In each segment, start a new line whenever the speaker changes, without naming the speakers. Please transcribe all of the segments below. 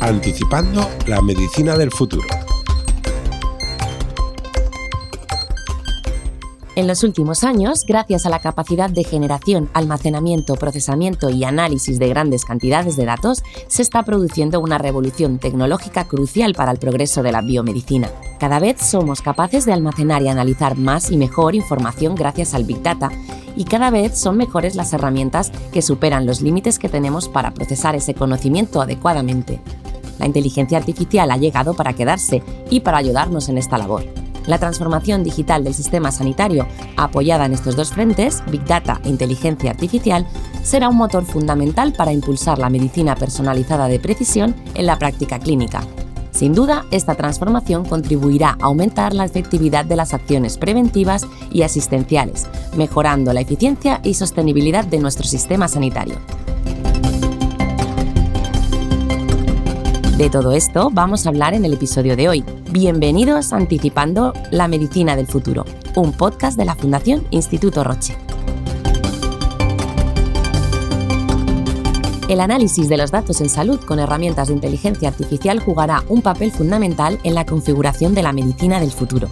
Anticipando la medicina del futuro.
En los últimos años, gracias a la capacidad de generación, almacenamiento, procesamiento y análisis de grandes cantidades de datos, se está produciendo una revolución tecnológica crucial para el progreso de la biomedicina. Cada vez somos capaces de almacenar y analizar más y mejor información gracias al Big Data y cada vez son mejores las herramientas que superan los límites que tenemos para procesar ese conocimiento adecuadamente. La inteligencia artificial ha llegado para quedarse y para ayudarnos en esta labor. La transformación digital del sistema sanitario, apoyada en estos dos frentes, Big Data e inteligencia artificial, será un motor fundamental para impulsar la medicina personalizada de precisión en la práctica clínica. Sin duda, esta transformación contribuirá a aumentar la efectividad de las acciones preventivas y asistenciales, mejorando la eficiencia y sostenibilidad de nuestro sistema sanitario. De todo esto vamos a hablar en el episodio de hoy. Bienvenidos a Anticipando la Medicina del Futuro, un podcast de la Fundación Instituto Roche. El análisis de los datos en salud con herramientas de inteligencia artificial jugará un papel fundamental en la configuración de la medicina del futuro.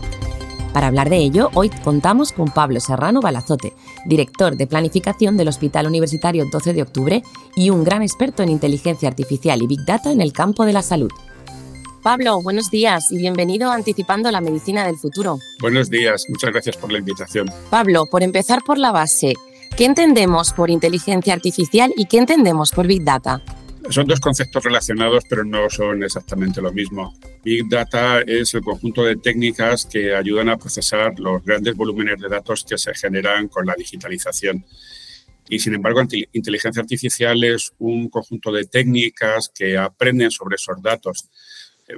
Para hablar de ello, hoy contamos con Pablo Serrano Balazote, director de planificación del Hospital Universitario 12 de Octubre y un gran experto en inteligencia artificial y Big Data en el campo de la salud. Pablo, buenos días y bienvenido a Anticipando la Medicina del Futuro.
Buenos días, muchas gracias por la invitación.
Pablo, por empezar por la base, ¿qué entendemos por inteligencia artificial y qué entendemos por Big Data?
Son dos conceptos relacionados, pero no son exactamente lo mismo. Big Data es el conjunto de técnicas que ayudan a procesar los grandes volúmenes de datos que se generan con la digitalización. Y sin embargo, inteligencia artificial es un conjunto de técnicas que aprenden sobre esos datos. Eh,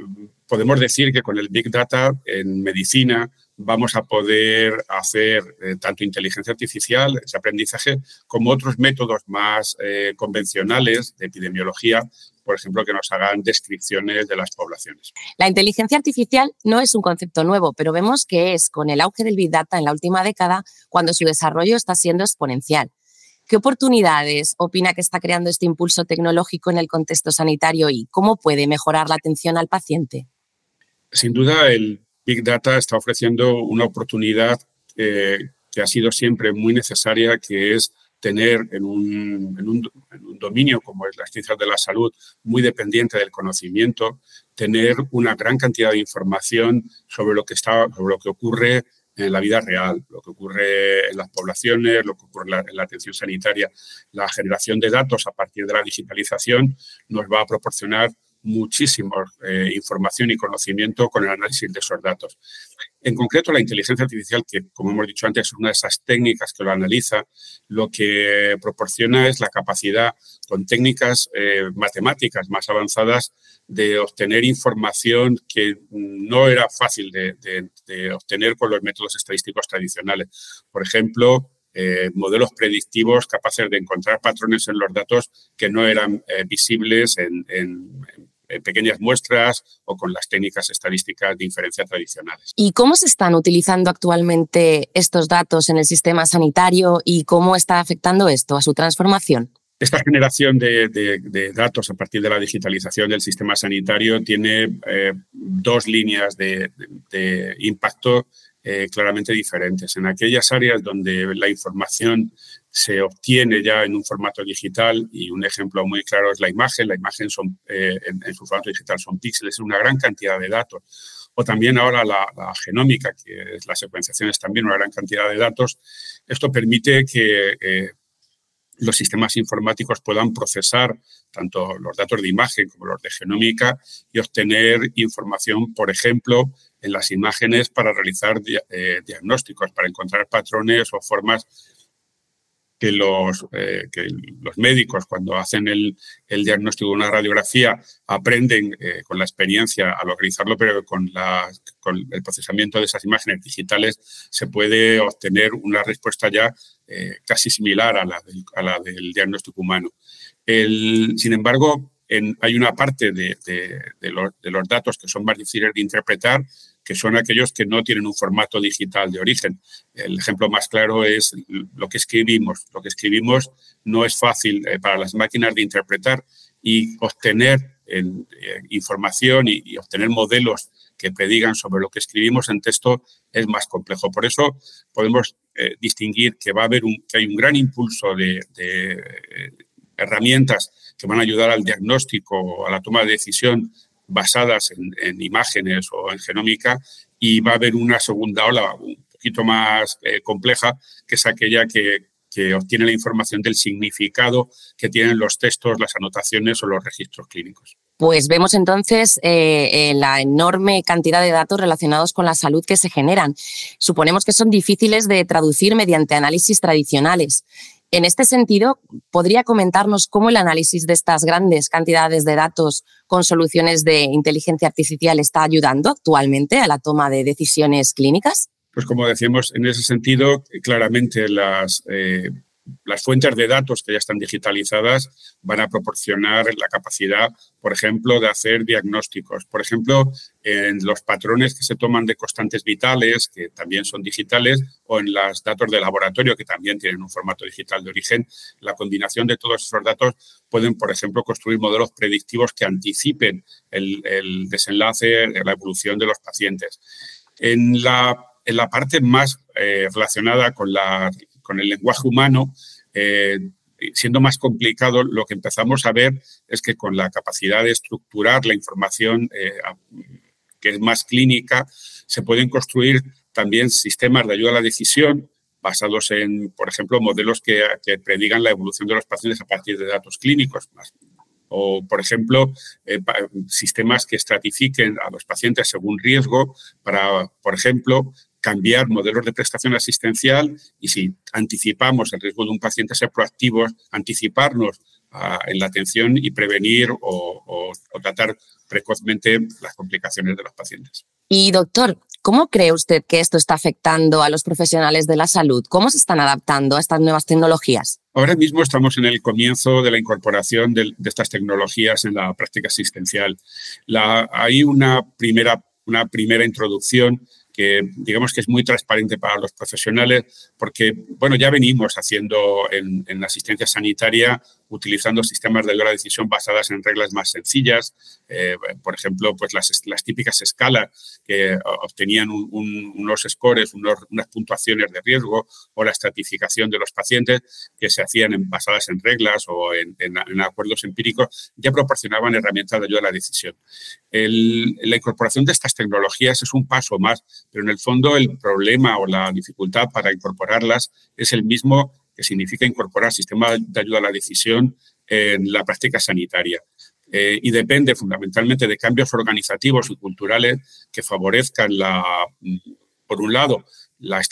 podemos decir que con el Big Data en medicina vamos a poder hacer eh, tanto inteligencia artificial, ese aprendizaje, como otros métodos más eh, convencionales de epidemiología, por ejemplo, que nos hagan descripciones de las poblaciones.
La inteligencia artificial no es un concepto nuevo, pero vemos que es con el auge del Big Data en la última década cuando su desarrollo está siendo exponencial. ¿Qué oportunidades opina que está creando este impulso tecnológico en el contexto sanitario y cómo puede mejorar la atención al paciente?
Sin duda, el Big Data está ofreciendo una oportunidad eh, que ha sido siempre muy necesaria, que es tener en un, dominio como es la ciencia de la salud muy dependiente del conocimiento, tener una gran cantidad de información sobre lo que, está, sobre lo que ocurre en la vida real, lo que ocurre en las poblaciones, lo que ocurre en la, atención sanitaria. La generación de datos a partir de la digitalización nos va a proporcionar muchísima eh, información y conocimiento con el análisis de esos datos. En concreto, la inteligencia artificial, que como hemos dicho antes es una de esas técnicas que lo analiza, lo que proporciona es la capacidad con técnicas eh, matemáticas más avanzadas de obtener información que no era fácil de, obtener con los métodos estadísticos tradicionales. Por ejemplo, eh, modelos predictivos capaces de encontrar patrones en los datos que no eran visibles en, pequeñas muestras o con las técnicas estadísticas de inferencia tradicionales.
¿Y cómo se están utilizando actualmente estos datos en el sistema sanitario y cómo está afectando esto a su transformación?
Esta generación de, datos a partir de la digitalización del sistema sanitario tiene eh, dos líneas de, impacto eh, claramente diferentes. En aquellas áreas donde la información se obtiene ya en un formato digital y un ejemplo muy claro es la imagen. La imagen eh, en, su formato digital son píxeles, es una gran cantidad de datos. O también ahora la, genómica, que es la secuenciación, es también una gran cantidad de datos. Esto permite que eh, los sistemas informáticos puedan procesar tanto los datos de imagen como los de genómica y obtener información, por ejemplo, en las imágenes para realizar eh, diagnósticos, para encontrar patrones o formas que los, eh, que los médicos cuando hacen el, el, diagnóstico de una radiografía aprenden eh, con la experiencia a localizarlo, pero con, la, con el procesamiento de esas imágenes digitales se puede obtener una respuesta ya eh, casi similar a la del, diagnóstico humano. El, sin embargo, hay una parte de, de, los, de, los, datos que son más difíciles de interpretar, que son aquellos que no tienen un formato digital de origen. El ejemplo más claro es lo que escribimos. Lo que escribimos no es fácil eh, para las máquinas de interpretar y obtener eh, información y, obtener modelos que predigan sobre lo que escribimos en texto es más complejo. Por eso podemos eh, distinguir que va a haber un, que hay un gran impulso de, herramientas que van a ayudar al diagnóstico o a la toma de decisión basadas en, imágenes o en genómica y va a haber una segunda ola un poquito más eh, compleja, que es aquella que, obtiene la información del significado que tienen los textos, las anotaciones o los registros clínicos.
Pues vemos entonces eh, eh, la enorme cantidad de datos relacionados con la salud que se generan. Suponemos que son difíciles de traducir mediante análisis tradicionales. En este sentido, ¿podría comentarnos cómo el análisis de estas grandes cantidades de datos con soluciones de inteligencia artificial está ayudando actualmente a la toma de decisiones clínicas?
Pues como decíamos, en ese sentido, claramente las eh, las fuentes de datos que ya están digitalizadas van a proporcionar la capacidad, por ejemplo, de hacer diagnósticos. Por ejemplo, en los patrones que se toman de constantes vitales, que también son digitales, o en los datos de laboratorio, que también tienen un formato digital de origen, la combinación de todos esos datos pueden, por ejemplo, construir modelos predictivos que anticipen el, desenlace, la evolución de los pacientes. En la, en la parte más eh, relacionada con la con el lenguaje humano, eh, siendo más complicado, lo que empezamos a ver es que con la capacidad de estructurar la información eh, que es más clínica, se pueden construir también sistemas de ayuda a la decisión basados en, por ejemplo, modelos que, predigan la evolución de los pacientes a partir de datos clínicos. O, por ejemplo, eh, sistemas que estratifiquen a los pacientes según riesgo para, por ejemplo, cambiar modelos de prestación asistencial y si anticipamos el riesgo de un paciente, ser proactivos, anticiparnos en la atención y prevenir o, tratar precozmente las complicaciones de los pacientes.
Y doctor, ¿cómo cree usted que esto está afectando a los profesionales de la salud? ¿Cómo se están adaptando a estas nuevas tecnologías?
Ahora mismo estamos en el comienzo de la incorporación de, estas tecnologías en la práctica asistencial. La, hay una primera, una primera introducción que digamos que es muy transparente para los profesionales porque, bueno, ya venimos haciendo en, en asistencia sanitaria utilizando sistemas de la decisión basadas en reglas más sencillas, eh, por ejemplo, pues las, típicas escalas que obtenían unos scores, unas puntuaciones de riesgo o la estratificación de los pacientes que se hacían basadas en reglas o en, acuerdos empíricos, ya proporcionaban herramientas de ayuda a la decisión. la incorporación de estas tecnologías es un paso más, pero en el fondo el problema o la dificultad para incorporarlas es el mismo que significa incorporar sistemas de ayuda a la decisión en la práctica sanitaria. Eh, y depende fundamentalmente de cambios organizativos y culturales que favorezcan la, por un lado, la,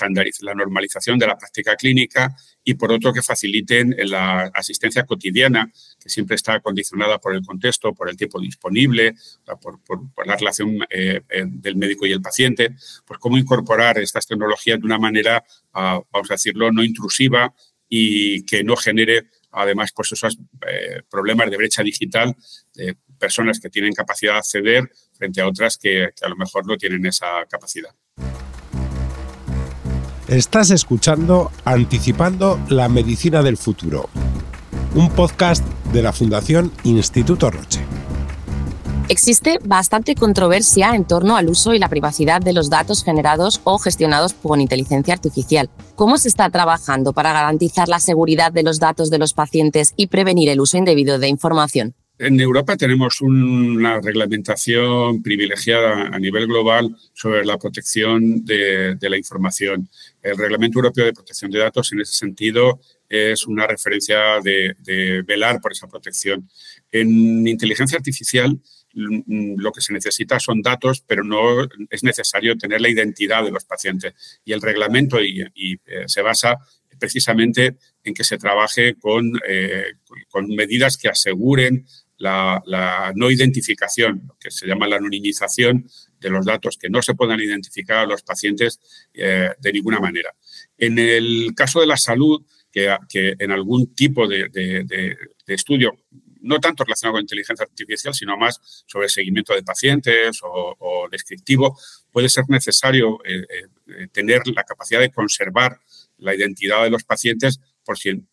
la normalización de la práctica clínica y por otro que faciliten la asistencia cotidiana, que siempre está condicionada por el contexto, por el tiempo disponible, por, la relación eh, del médico y el paciente, pues cómo incorporar estas tecnologías de una manera, ah, vamos a decirlo, no intrusiva, y que no genere además pues esos eh, problemas de brecha digital de personas que tienen capacidad de acceder frente a otras que, que a lo mejor no tienen esa capacidad.
Estás escuchando Anticipando la Medicina del Futuro, un podcast de la Fundación Instituto Roche.
Existe bastante controversia en torno al uso y la privacidad de los datos generados o gestionados con inteligencia artificial. ¿Cómo se está trabajando para garantizar la seguridad de los datos de los pacientes y prevenir el uso indebido de información?
En Europa tenemos una reglamentación privilegiada a nivel global sobre la protección de, la información. El Reglamento Europeo de Protección de Datos, en ese sentido, es una referencia de, velar por esa protección. En inteligencia artificial, lo que se necesita son datos, pero no es necesario tener la identidad de los pacientes. Y el reglamento y, eh, se basa precisamente en que se trabaje con, eh, con medidas que aseguren la, no identificación, lo que se llama la anonimización de los datos, que no se puedan identificar a los pacientes eh, de ninguna manera. En el caso de la salud, que, en algún tipo de, de estudio no tanto relacionado con inteligencia artificial, sino más sobre seguimiento de pacientes o, descriptivo, puede ser necesario eh, eh, tener la capacidad de conservar la identidad de los pacientes por si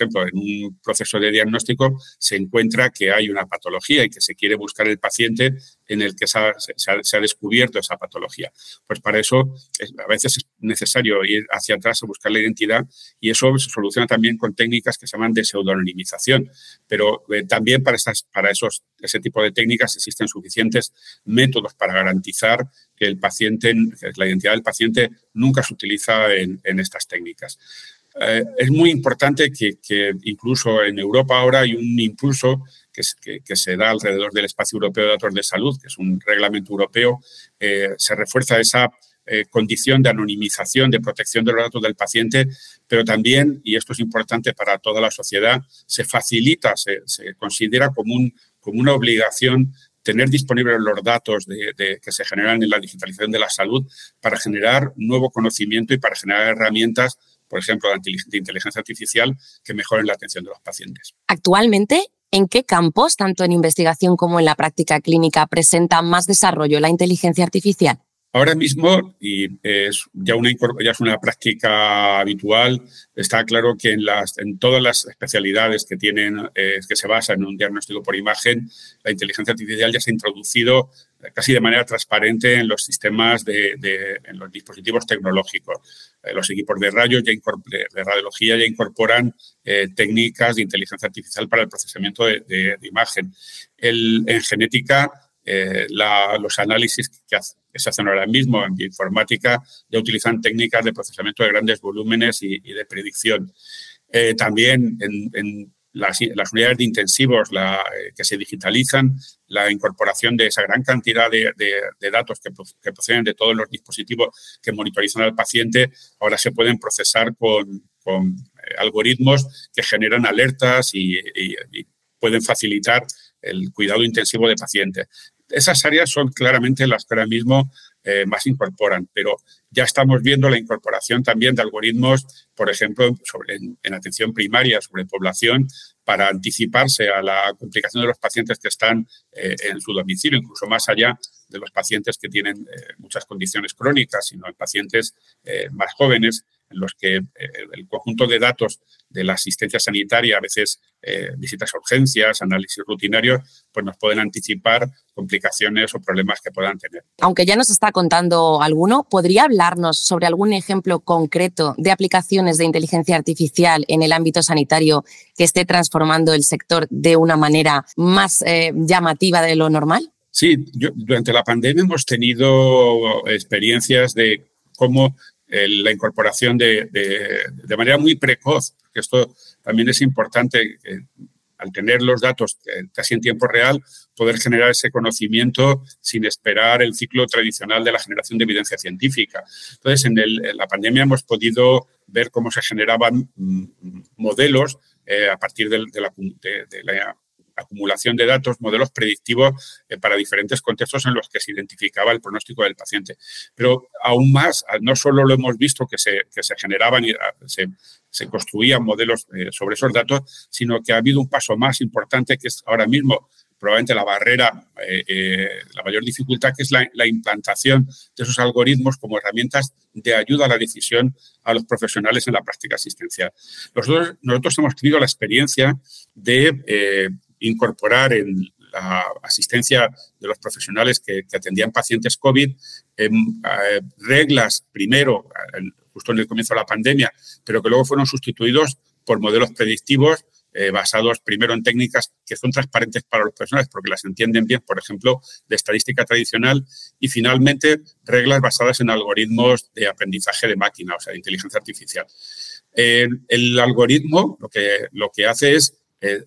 ejemplo, en un proceso de diagnóstico se encuentra que hay una patología y que se quiere buscar el paciente en el que se ha, descubierto esa patología. Pues para eso a veces es necesario ir hacia atrás a buscar la identidad y eso se soluciona también con técnicas que se llaman de pseudonimización. Pero eh, también para, estas, para esos, ese tipo de técnicas existen suficientes métodos para garantizar que el paciente, la identidad del paciente nunca se utiliza en estas técnicas. Eh, es muy importante que, incluso en Europa ahora hay un impulso que, se da alrededor del espacio europeo de datos de salud, que es un reglamento europeo, eh, se refuerza esa eh, condición de anonimización, de protección de los datos del paciente, pero también, y esto es importante para toda la sociedad, se facilita, se, considera como, un, como una obligación tener disponibles los datos que se generan en la digitalización de la salud para generar nuevo conocimiento y para generar herramientas por ejemplo, de inteligencia artificial que mejoren la atención de los pacientes.
Actualmente, ¿en qué campos, tanto en investigación como en la práctica clínica, presenta más desarrollo la inteligencia artificial?
Ahora mismo, y es ya una, ya es una práctica habitual, está claro que en, las, en todas las especialidades que, tienen, eh, que se basan en un diagnóstico por imagen, la inteligencia artificial ya se ha introducido casi de manera transparente en los sistemas de, en los dispositivos tecnológicos. Eh, los equipos de rayos ya de radiología ya incorporan eh, técnicas de inteligencia artificial para el procesamiento de, imagen. En genética, eh, los análisis que, se hacen ahora mismo en bioinformática ya utilizan técnicas de procesamiento de grandes volúmenes y, de predicción. también en las, unidades de intensivos la, eh, que se digitalizan, la incorporación de esa gran cantidad de, datos que, proceden de todos los dispositivos que monitorizan al paciente, ahora se pueden procesar con, eh, algoritmos que generan alertas y, pueden facilitar el cuidado intensivo de pacientes. Esas áreas son claramente las que ahora mismo eh, más incorporan, pero ya estamos viendo la incorporación también de algoritmos, por ejemplo, sobre, en, atención primaria sobre población, para anticiparse a la complicación de los pacientes que están eh, en su domicilio, incluso más allá de los pacientes que tienen eh, muchas condiciones crónicas, sino en pacientes más jóvenes. en los que el conjunto de datos de la asistencia sanitaria, a veces eh, visitas a urgencias, análisis rutinarios, pues nos pueden anticipar complicaciones o problemas que puedan tener.
Aunque ya nos está contando alguno, ¿podría hablarnos sobre algún ejemplo concreto de aplicaciones de inteligencia artificial en el ámbito sanitario que esté transformando el sector de una manera más eh, llamativa de lo normal?
Sí, durante la pandemia hemos tenido experiencias de cómo la incorporación de, de, manera muy precoz, que esto también es importante, al tener los datos casi en tiempo real, poder generar ese conocimiento sin esperar el ciclo tradicional de la generación de evidencia científica. Entonces, en, la pandemia hemos podido ver cómo se generaban mm, modelos eh, a partir de, la, de, la, acumulación de datos, modelos predictivos eh, para diferentes contextos en los que se identificaba el pronóstico del paciente. Pero aún más, no solo lo hemos visto que se, que se generaban y ah, se, se construían modelos eh, sobre esos datos, sino que ha habido un paso más importante que es ahora mismo probablemente la barrera, eh, la mayor dificultad, que es la, la, implantación de esos algoritmos como herramientas de ayuda a la decisión a los profesionales en la práctica asistencial. Nosotros hemos tenido la experiencia de incorporar en la asistencia de los profesionales que, atendían pacientes COVID em, eh, reglas primero, justo en el comienzo de la pandemia, pero que luego fueron sustituidos por modelos predictivos eh, basados primero en técnicas que son transparentes para los profesionales porque las entienden bien, por ejemplo, de estadística tradicional, y finalmente reglas basadas en algoritmos de aprendizaje de máquina, o sea, de inteligencia artificial. el algoritmo lo que, lo que hace es eh,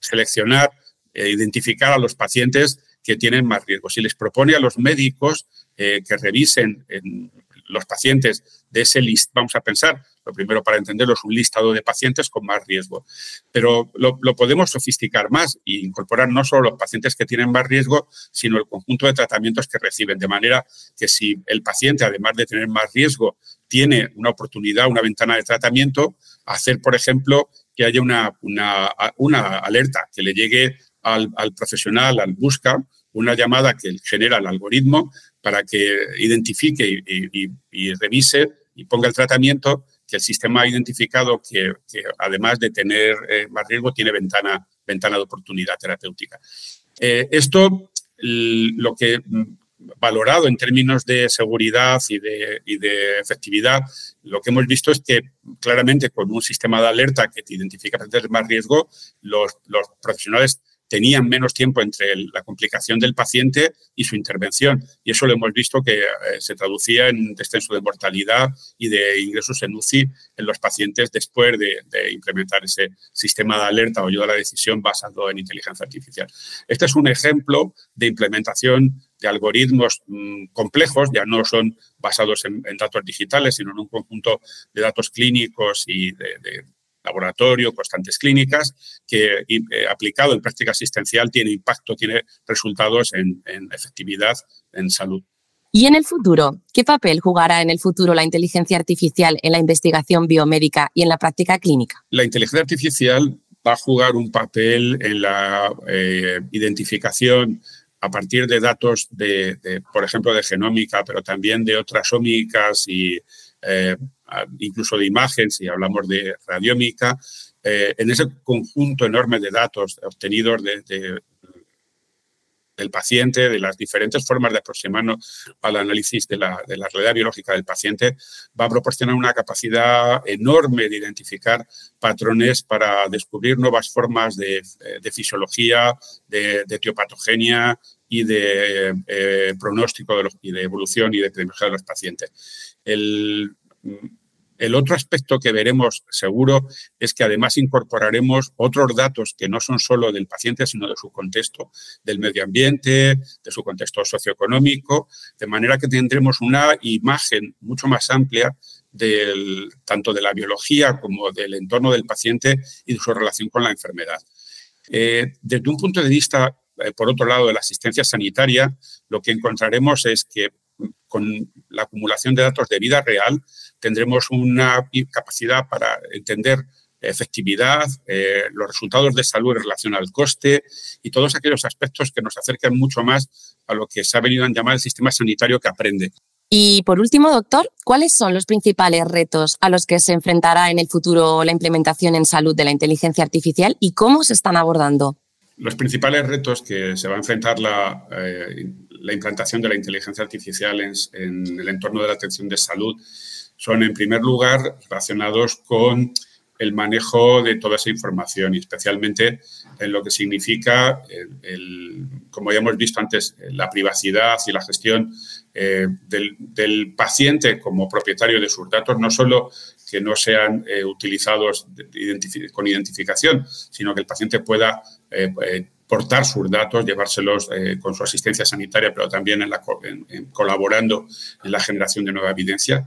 seleccionar e identificar a los pacientes que tienen más riesgo. Si les propone a los médicos eh, que revisen en los pacientes de ese list, vamos a pensar, lo primero para entenderlo es un listado de pacientes con más riesgo, pero lo, podemos sofisticar más e incorporar no solo los pacientes que tienen más riesgo, sino el conjunto de tratamientos que reciben, de manera que si el paciente, además de tener más riesgo, tiene una oportunidad, una ventana de tratamiento, hacer, por ejemplo, que haya una, una, alerta, que le llegue al, profesional, al busca, una llamada que genera el algoritmo para que identifique y, revise y ponga el tratamiento que el sistema ha identificado que, además de tener eh, más riesgo, tiene ventana, ventana de oportunidad terapéutica. Eh, esto, lo que valorado en términos de seguridad y de, y de, efectividad, lo que hemos visto es que claramente con un sistema de alerta que te identifica más riesgo, los, los profesionales tenían menos tiempo entre la complicación del paciente y su intervención. Y eso lo hemos visto que eh, se traducía en descenso de mortalidad y de ingresos en UCI en los pacientes después de, implementar ese sistema de alerta o ayuda a la decisión basado en inteligencia artificial. Este es un ejemplo de implementación de algoritmos mm, complejos, ya no son basados en, datos digitales, sino en un conjunto de datos clínicos y de laboratorio, constantes clínicas, que eh, aplicado en práctica asistencial tiene impacto, tiene resultados en, efectividad en salud.
¿Y en el futuro? ¿Qué papel jugará en el futuro la inteligencia artificial en la investigación biomédica y en la práctica clínica?
La inteligencia artificial va a jugar un papel en la eh, identificación a partir de datos de, por ejemplo, de genómica, pero también de otras ómicas y eh, incluso de imagen, si hablamos de radiómica, eh, en ese conjunto enorme de datos obtenidos de, del paciente, de las diferentes formas de aproximarnos al análisis de la, de la, realidad biológica del paciente, va a proporcionar una capacidad enorme de identificar patrones para descubrir nuevas formas de, de fisiología, de, de, etiopatogenia y de eh, pronóstico de y de evolución y de epidemiología de los pacientes. El, el otro aspecto que veremos seguro es que además incorporaremos otros datos que no son solo del paciente, sino de su contexto, del medio ambiente, de su contexto socioeconómico, de manera que tendremos una imagen mucho más amplia del, tanto de la biología como del entorno del paciente y de su relación con la enfermedad. Eh, desde un punto de vista, eh, por otro lado, de la asistencia sanitaria, lo que encontraremos es que con la acumulación de datos de vida real, tendremos una capacidad para entender efectividad, eh, los resultados de salud en relación al coste y todos aquellos aspectos que nos acercan mucho más a lo que se ha venido a llamar el sistema sanitario que aprende.
Y por último, doctor, ¿cuáles son los principales retos a los que se enfrentará en el futuro la implementación en salud de la inteligencia artificial y cómo se están abordando?
Los principales retos que se va a enfrentar la, eh, la implantación de la inteligencia artificial en, el entorno de la atención de salud son, en primer lugar, relacionados con el manejo de toda esa información y especialmente en lo que significa, como ya hemos visto antes, la privacidad y la gestión eh, del, paciente como propietario de sus datos, no solo que no sean eh, utilizados con identificación, sino que el paciente pueda eh, portar sus datos, llevárselos con su asistencia sanitaria, pero también colaborando en la generación de nueva evidencia.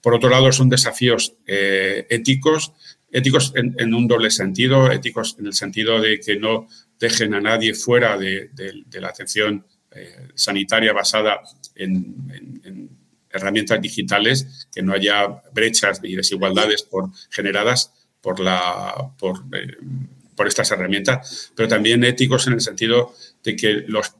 Por otro lado, son desafíos éticos, éticos en, un doble sentido, éticos en el sentido de que no dejen a nadie fuera de, la atención eh, sanitaria basada en, herramientas digitales, que no haya brechas y desigualdades por, generadas por la, por, por estas herramientas, pero también éticos en el sentido de que los,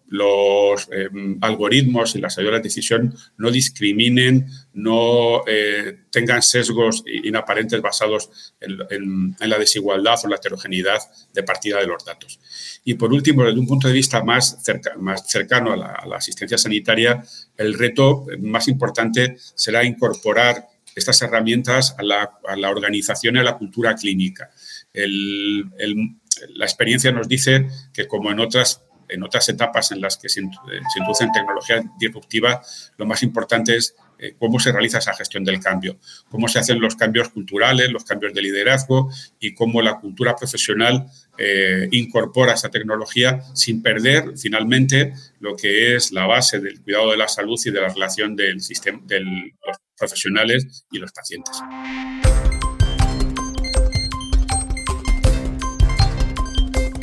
eh, algoritmos y las ayudas de decisión no discriminen, no eh, tengan sesgos inaparentes basados en, la desigualdad o la heterogeneidad de partida de los datos. Y por último, desde un punto de vista más, cercano a la, asistencia sanitaria, el reto más importante será incorporar estas herramientas a la, a la organización y a la cultura clínica la experiencia nos dice que como en otras, en otras etapas en las que se, introducen tecnologías disruptivas, lo más importante es eh, cómo se realiza esa gestión del cambio, cómo se hacen los cambios culturales, los cambios de liderazgo y cómo la cultura profesional eh, incorpora esa tecnología sin perder finalmente lo que es la base del cuidado de la salud y de la relación del sistema, de los profesionales y los pacientes.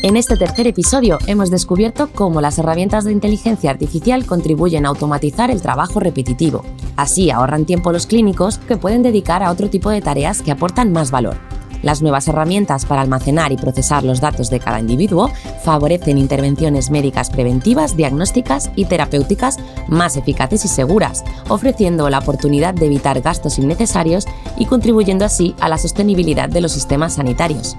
En este tercer episodio hemos descubierto cómo las herramientas de inteligencia artificial contribuyen a automatizar el trabajo repetitivo, Así ahorran tiempo los clínicos que pueden dedicar a otro tipo de tareas que aportan más valor. Las nuevas herramientas para almacenar y procesar los datos de cada individuo favorecen intervenciones médicas preventivas, diagnósticas y terapéuticas más eficaces y seguras, ofreciendo la oportunidad de evitar gastos innecesarios y contribuyendo así a la sostenibilidad de los sistemas sanitarios.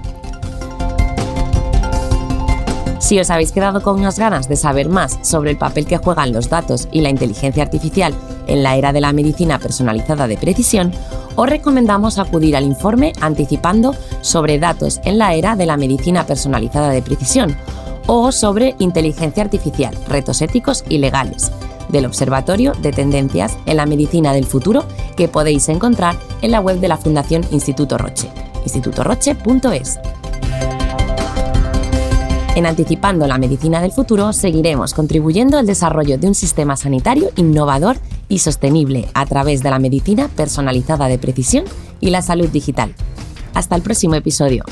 Si os habéis quedado con unas ganas de saber más sobre el papel que juegan los datos y la inteligencia artificial en la era de la medicina personalizada de precisión, os recomendamos acudir al informe Anticipando sobre datos en la era de la medicina personalizada de precisión o sobre inteligencia artificial, retos éticos y legales del Observatorio de Tendencias en la Medicina del Futuro que podéis encontrar en la web de la Fundación Instituto Roche, institutoroche.es. En Anticipando la Medicina del Futuro seguiremos contribuyendo al desarrollo de un sistema sanitario innovador y sostenible a través de la medicina personalizada de precisión y la salud digital. Hasta el próximo episodio.